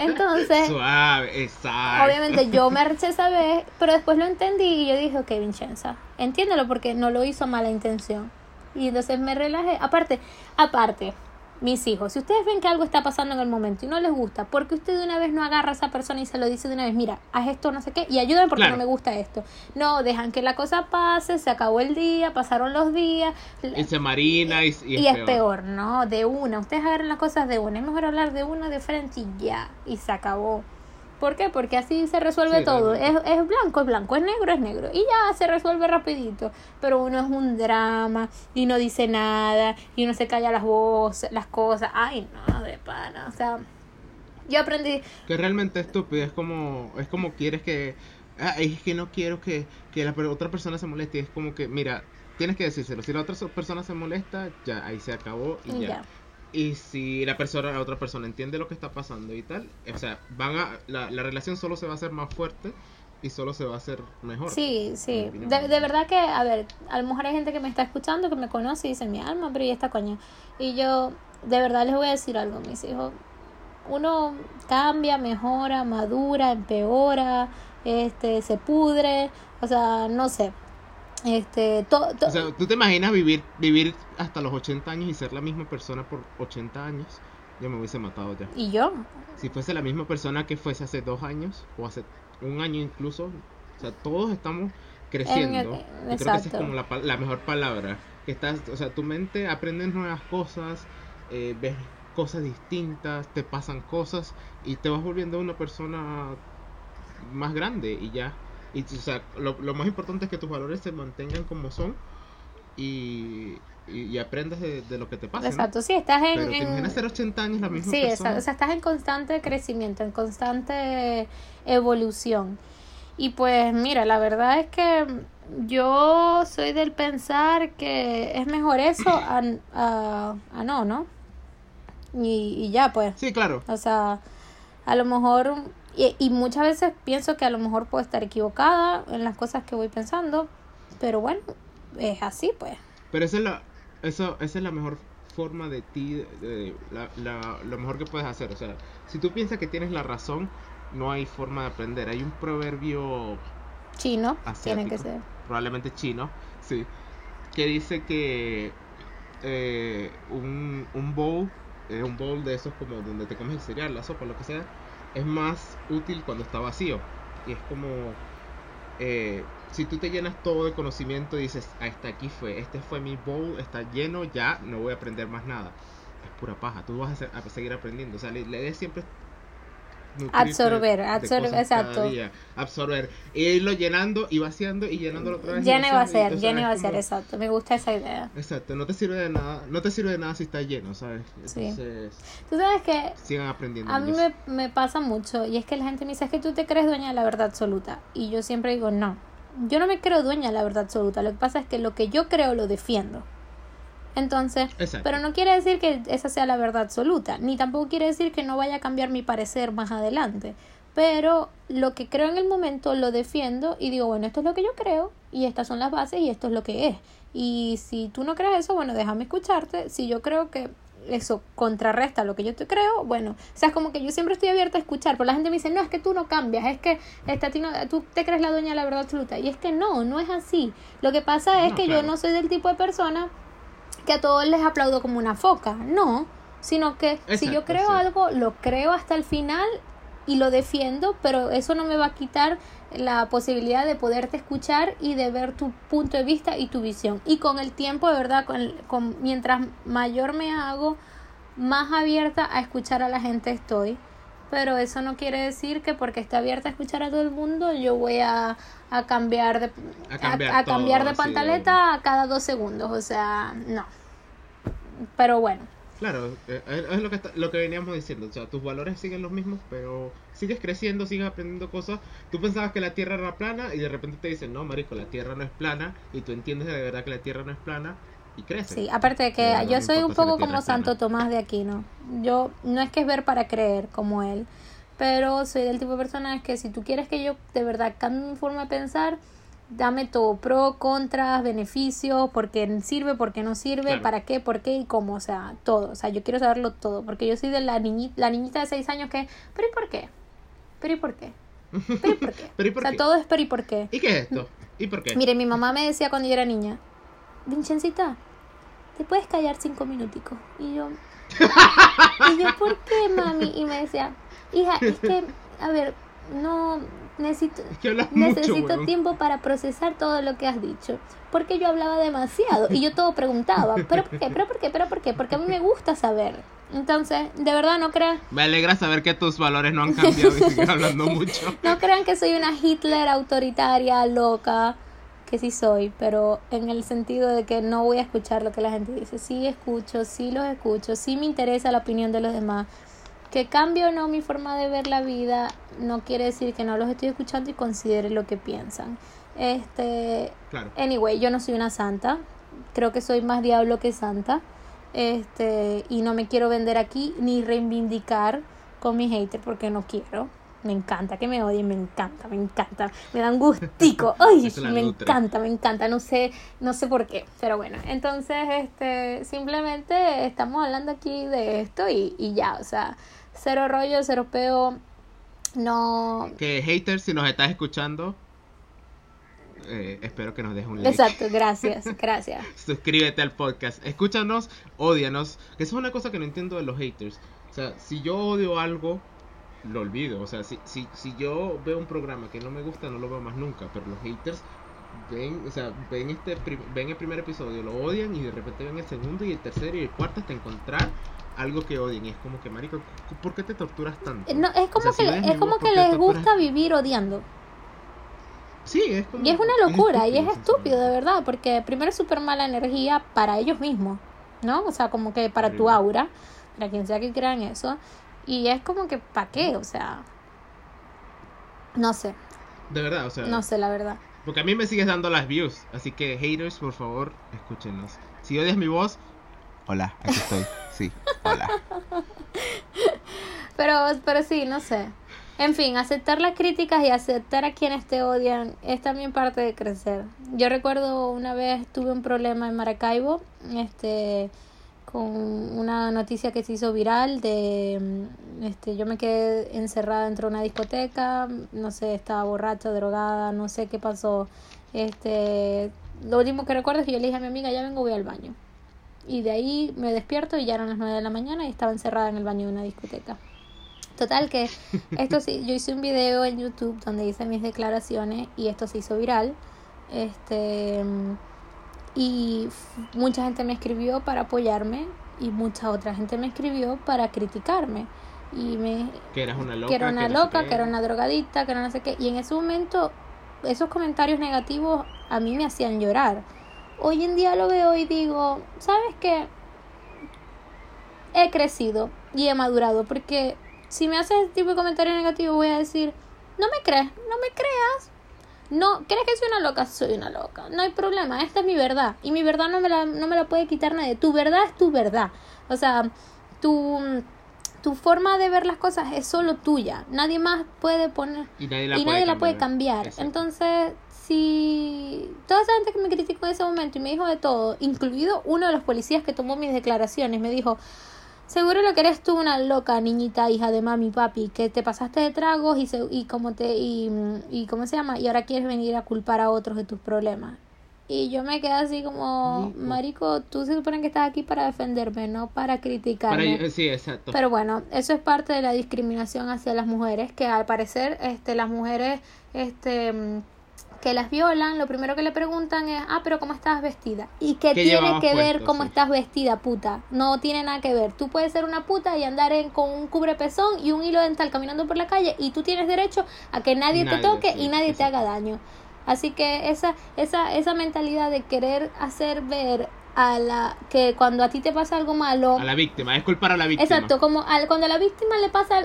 Entonces, Suave, exacto. Obviamente yo me arreché esa vez, pero después lo entendí y yo dije, ok, Vincenza, entiéndelo porque no lo hizo a mala intención. Y entonces me relajé. Aparte, aparte, mis hijos, si ustedes ven que algo está pasando en el momento y no les gusta, porque usted de una vez no agarra a esa persona y se lo dice de una vez, mira, haz esto, no sé qué, y ayúdame porque Claro. no me gusta esto. No, dejan que la cosa pase, se acabó el día, pasaron los días. Y se marina y, y Y es, peor, ¿no? De una. Ustedes agarran las cosas de una. Es mejor hablar de uno de frente y ya. Y se acabó. ¿Por qué? Porque así se resuelve Sí, todo. Es, es blanco, es blanco. Es negro, es negro. Y ya se resuelve rapidito. Pero uno es un drama y no dice nada. Y uno se calla las voces, las cosas. Ay, no, de pana. O sea, yo aprendí... Que realmente estúpido. Es como, es como quieres que. Ah, es que no quiero que, que la otra persona se moleste. Es como que, mira, tienes que decírselo. Si la otra so- persona se molesta, ya ahí se acabó y Y ya. ya. Y si la persona, la otra persona entiende lo que está pasando y tal, o sea, van a, la, la relación solo se va a hacer más fuerte y solo se va a hacer mejor. Sí, sí. De, de verdad que, a ver, a lo mejor hay gente que me está escuchando, que me conoce y dice, mi alma, pero ¿y esta coña? Y yo, de verdad les voy a decir algo, mis hijos. Uno cambia, mejora, madura, empeora, este, se pudre, o sea, no sé. Este, todo, O sea, ¿tú te imaginas vivir vivir hasta los 80 años y ser la misma persona por 80 años? Yo me hubiese matado ya. y yo, Si fuese la misma persona que fuese hace dos años o hace un año incluso, o sea, todos estamos creciendo. El- creo que esa es como la, la mejor palabra. Que estás, o sea, tu mente aprende nuevas cosas, eh, ves cosas distintas, te pasan cosas y te vas volviendo una persona más grande y ya. Y o sea, lo, lo más importante es que tus valores se mantengan como son y, y, y aprendas de, de lo que te pasa. ¿no? exacto, sí, estás en... Pero te en- imaginas ser 80 años la misma Sí, persona. o sea, estás en constante crecimiento, en constante evolución. Y pues mira, la verdad es que yo soy del pensar que es mejor eso a, a, a no, ¿no? Y, y ya, pues. Sí, claro. O sea, a lo mejor, y, y muchas veces pienso que a lo mejor puedo estar equivocada en las cosas que voy pensando, pero bueno, es así, pues. Pero esa es la, eso, esa es la mejor forma de ti, de- de- la, la- lo mejor que puedes hacer. O sea, si tú piensas que tienes la razón, no hay forma de aprender. Hay un proverbio Chino, tiene que ser. probablemente chino, sí, que dice que eh, un, un bowl, eh, un bowl de esos como donde te comes el cereal, la sopa, lo que sea, es más útil cuando está vacío. Y es como, eh, si tú te llenas todo de conocimiento y dices, "Ah, hasta aquí fue, este fue mi bowl, está lleno, ya no voy a aprender más nada. Es pura paja, tú vas a, se- a seguir aprendiendo. O sea, la idea siempre Absorber, absorber, exacto. absorber, e irlo llenando y vaciando y llenándolo otra vez. y Lleno y vaciar, lleno y vaciar, exacto. Me gusta esa idea. Exacto, no te sirve de nada, no te sirve de nada si está lleno, ¿sabes? Sí. Entonces, Tú sabes que sigan aprendiendo. a mí me, me pasa mucho y es que la gente me dice, es que tú te crees dueña de la verdad absoluta. Y yo siempre digo, no, yo no me creo dueña de la verdad absoluta. Lo que pasa es que lo que yo creo lo defiendo. Entonces, Exacto. pero no quiere decir que esa sea la verdad absoluta, ni tampoco quiere decir que no vaya a cambiar mi parecer más adelante. Pero lo que creo en el momento lo defiendo y digo, bueno, esto es lo que yo creo y estas son las bases y esto es lo que es. Y si tú no crees eso, bueno, déjame escucharte. Si yo creo que eso contrarresta lo que yo te creo, bueno, o sea, es como que yo siempre estoy abierta a escuchar, pero la gente me dice, no, es que tú no cambias, es que a ti no- tú te crees la dueña de la verdad absoluta. Y es que no, no es así. Lo que pasa es No, que claro. yo no soy del tipo de persona que a todos les aplaudo como una foca, no, sino que si yo creo sí. algo, lo creo hasta el final y lo defiendo, pero eso no me va a quitar la posibilidad de poderte escuchar y de ver tu punto de vista y tu visión. Y con el tiempo, de verdad, con, con- mientras mayor me hago, más abierta a escuchar a la gente estoy. Pero eso no quiere decir que porque esté abierta a escuchar a todo el mundo, yo voy a, a cambiar de, A cambiar a cambiar todo, de pantaleta a cada dos segundos. O sea, no. Pero bueno. Claro, eh, es es lo que, está- lo que veníamos diciendo. O sea, tus valores siguen los mismos, pero sigues creciendo, sigues aprendiendo cosas. Tú pensabas que la Tierra era plana y de repente te dicen, no, marico, la Tierra no es plana. Y tú entiendes de verdad que la Tierra no es plana y creces. Sí, aparte de que yo no soy un poco como. Santo Tomás de Aquino. Yo no es que es ver para creer como él, pero soy del tipo de persona que si tú quieres que yo de verdad cambie mi forma de pensar, dame todo, pro, contras, beneficios, por qué sirve, por qué no sirve, Claro. para qué, por qué y cómo, o sea, todo. O sea, yo quiero saberlo todo, porque yo soy de la niñita, la niñita de seis años que, pero ¿y por qué? ¿Pero y por qué? ¿Pero y por qué? ¿Pero y por o sea, qué? todo es pero y por qué. ¿Y qué es esto? ¿Y por qué? Mire, mi mamá me decía cuando yo era niña, Vincencita, ¿te puedes callar cinco minuticos? Y yo, y yo, ¿por qué, mami? Y me decía, hija, es que, a ver, no, necesito, Es que hablas mucho, necesito tiempo para procesar todo lo que has dicho. Porque yo hablaba demasiado y yo todo preguntaba, ¿pero por qué? ¿Pero por qué? ¿Pero por qué? Porque a mí me gusta saber. Entonces, de verdad, no crean, Me alegra saber que tus valores no han cambiado y sigues hablando mucho. no crean que soy una Hitler autoritaria, loca, que sí soy, pero en el sentido de que no voy a escuchar lo que la gente dice. Sí escucho, sí los escucho, sí me interesa la opinión de los demás. Que cambie o no mi forma de ver la vida no quiere decir que no los estoy escuchando y considere lo que piensan. Este, Claro. Anyway, yo no soy una santa. Creo que soy más diablo que santa. Este, y no me quiero vender aquí ni reivindicar con mi hater porque no quiero. Me encanta que me odien, me encanta, me encanta. Me dan gustico. Ay, me nutre. encanta, me encanta. No sé, no sé por qué. Pero bueno, entonces, este, simplemente estamos hablando aquí de esto y, y ya, o sea, cero rollo, cero peo. No, Que haters, si nos estás escuchando, eh, espero que nos dejes un like. exacto, gracias, gracias. Suscríbete al podcast. Escúchanos, odianos. Que eso es una cosa que no entiendo de los haters. O sea, si yo odio algo, lo olvido. O sea, si, si, si yo veo un programa que no me gusta, no lo veo más nunca. Pero los haters ven, o sea, ven este ven el primer episodio, lo odian y de repente ven el segundo y el tercero y el cuarto hasta encontrar algo que odien. Y es como que, marico, ¿por qué te torturas tanto? No, es como O sea, si que, mi es como que ¿por qué les gusta vivir odiando. Sí, es como... Y es una locura, y es estúpido, de verdad, porque primero es súper mala energía para ellos mismos, ¿no? O sea, como que para tu aura, para quien sea que crean eso. Y es como que, ¿para qué? O sea, no sé. De verdad, o sea. No sé, la verdad. Porque a mí me sigues dando las views. Así que, haters, por favor, escúchenos. Si odias mi voz, hola, aquí estoy. Sí, hola. Pero, pero sí, no sé. En fin, aceptar las críticas y aceptar a quienes te odian es también parte de crecer. Yo recuerdo una vez tuve un problema en Maracaibo, este, con una noticia que se hizo viral de, este, yo me quedé encerrada dentro de una discoteca, no sé, estaba borracha, drogada, no sé qué pasó. Este, lo último que recuerdo es que yo le dije a mi amiga, ya vengo, voy al baño. Y de ahí me despierto y ya eran las 9 de la mañana y estaba encerrada en el baño de una discoteca. Total que esto sí, yo hice un video en YouTube donde hice mis declaraciones y esto se hizo viral. Este y mucha gente me escribió para apoyarme y mucha otra gente me escribió para criticarme y me Que eras una loca. que era una loca, que era una drogadicta, que era no sé qué. Y en ese momento, esos comentarios negativos a mí me hacían llorar. Hoy en día lo veo y digo, ¿sabes qué? He crecido y he madurado porque si me haces ese tipo de comentarios negativos voy a decir, no me crees, no me creas. No, ¿crees que soy una loca? Soy una loca. No hay problema, esta es mi verdad. Y mi verdad no me la, no me la puede quitar nadie. Tu verdad es tu verdad. O sea, tu, tu forma de ver las cosas es solo tuya. Nadie más puede poner Y nadie la y puede nadie la puede cambiar. cambiar. Exacto. Entonces, si toda esa gente que me criticó en ese momento y me dijo de todo, incluido uno de los policías que tomó mis declaraciones, me dijo, seguro lo que eres tú una loca niñita, hija de mami, papi, que te pasaste de tragos y, se, y como te y, y cómo se llama y ahora quieres venir a culpar a otros de tus problemas. Y yo me quedé así como, Rico. marico, tú se supone que estás aquí para defenderme, no para criticarme. Para- sí, exacto. Pero bueno, eso es parte de la discriminación hacia las mujeres, que al parecer este, las mujeres este, que las violan, lo primero que le preguntan es, ah, pero ¿cómo estás vestida? ¿Y qué, ¿Qué tiene que ver cómo Sí. estás vestida, puta? No tiene nada que ver. Tú puedes ser una puta y andar en, con un cubrepezón y un hilo dental caminando por la calle y tú tienes derecho a que nadie, Nadie, te toque sí, y nadie te haga daño. Así que esa, esa, esa mentalidad de querer hacer ver a la que cuando a ti te pasa algo malo, A la víctima, es culpar a la víctima. Exacto, como al, cuando a la víctima le pasa,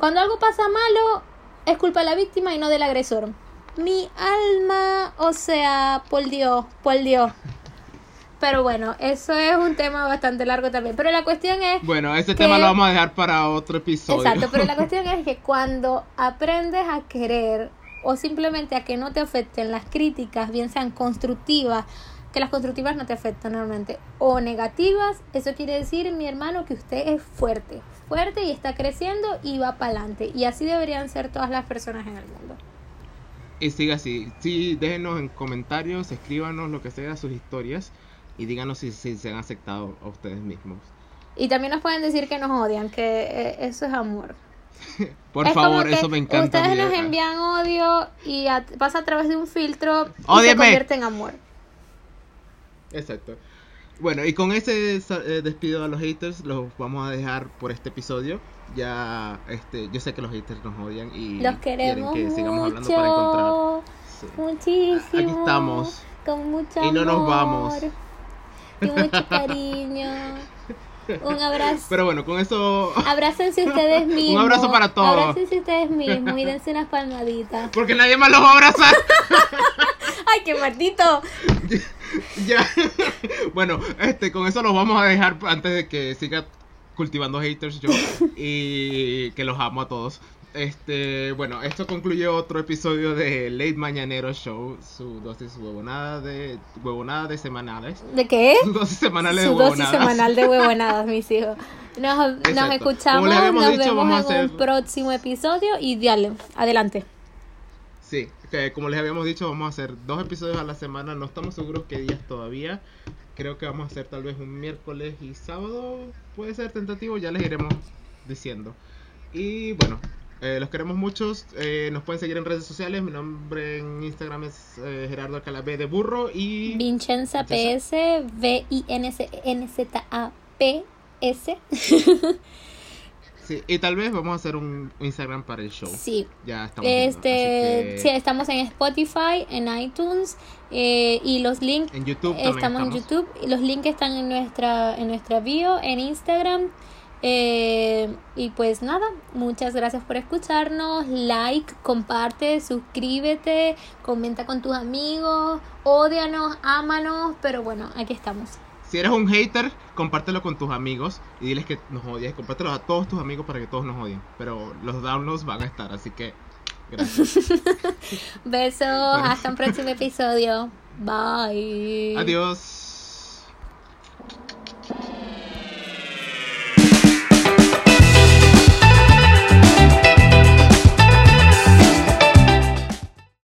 cuando algo pasa malo, es culpa de la víctima y no del agresor. Mi alma, o sea, por Dios, por Dios. Pero bueno, eso es un tema bastante largo también. Pero la cuestión es, Bueno, ese que- tema lo vamos a dejar para otro episodio. exacto, pero la cuestión es que cuando aprendes a querer o simplemente a que no te afecten las críticas, bien sean constructivas, que las constructivas no te afectan normalmente, o negativas, eso quiere decir, mi hermano, que usted es fuerte, fuerte y está creciendo y va para adelante. Y así deberían ser todas las personas en el mundo. Y siga así. Sí, déjenos en comentarios, escríbanos lo que sea, sus historias. Y díganos si, si se han aceptado a ustedes mismos. Y también nos pueden decir que nos odian, que eh, eso es amor. Por Es favor, eso me encanta. Ustedes nos envían odio y a- pasa a través de un filtro y se convierte en amor. Exacto. Bueno, y con ese eh, despido a los haters, los vamos a dejar por este episodio. Ya, este, yo sé que los haters nos odian y Los quieren queremos que sigamos hablando para encontrar. mucho, sí. muchísimo. Aquí estamos. Con mucho Y no nos amor vamos. Y mucho cariño. Un abrazo. Pero bueno, con eso. Abrácense ustedes mismos. abrazo para todos. Abrácense ustedes mismos y dense unas palmaditas. Porque nadie más los va a abrazar. ¡Ay, qué maldito! ya. bueno, este, con eso los vamos a dejar antes de que siga cultivando haters yo. Y que los amo a todos. Este, bueno, esto concluye otro episodio de Late Mañanero Show, su dosis huevonada de huevonada de semanales. ¿De qué? Su dosis semanales Su de dosis huevonadas. semanal de huevonadas, mis hijos. Nos, nos escuchamos, nos dicho, vemos en hacer- un próximo episodio y dale, adelante. Sí, que como les habíamos dicho, vamos a hacer dos episodios a la semana. No estamos seguros qué días todavía. Creo que vamos a hacer tal vez un miércoles y sábado. Puede ser tentativo, ya les iremos diciendo. Y bueno, eh, los queremos muchos. Eh, nos pueden seguir en redes sociales. Mi nombre en Instagram es eh, Gerardo Alcalá B de Burro. Y Vincenza PS, V-I-N-C-N-Z-A-P-S. sí, y tal vez vamos a hacer un Instagram para el show. Sí. Ya estamos. viendo, Este, así sí, estamos en Spotify, en iTunes eh, y los links en YouTube también estamos, en YouTube y los links están en nuestra en nuestra bio, en Instagram Eh, y pues nada, muchas gracias por escucharnos. Like, comparte, suscríbete, comenta con tus amigos, odianos, ámanos, pero bueno, aquí estamos. Si eres un hater, compártelo con tus amigos y diles que nos odias. Compártelo a todos tus amigos para que todos nos odien. Pero los downloads van a estar, así que gracias. Besos, hasta un próximo episodio. Bye. Adiós.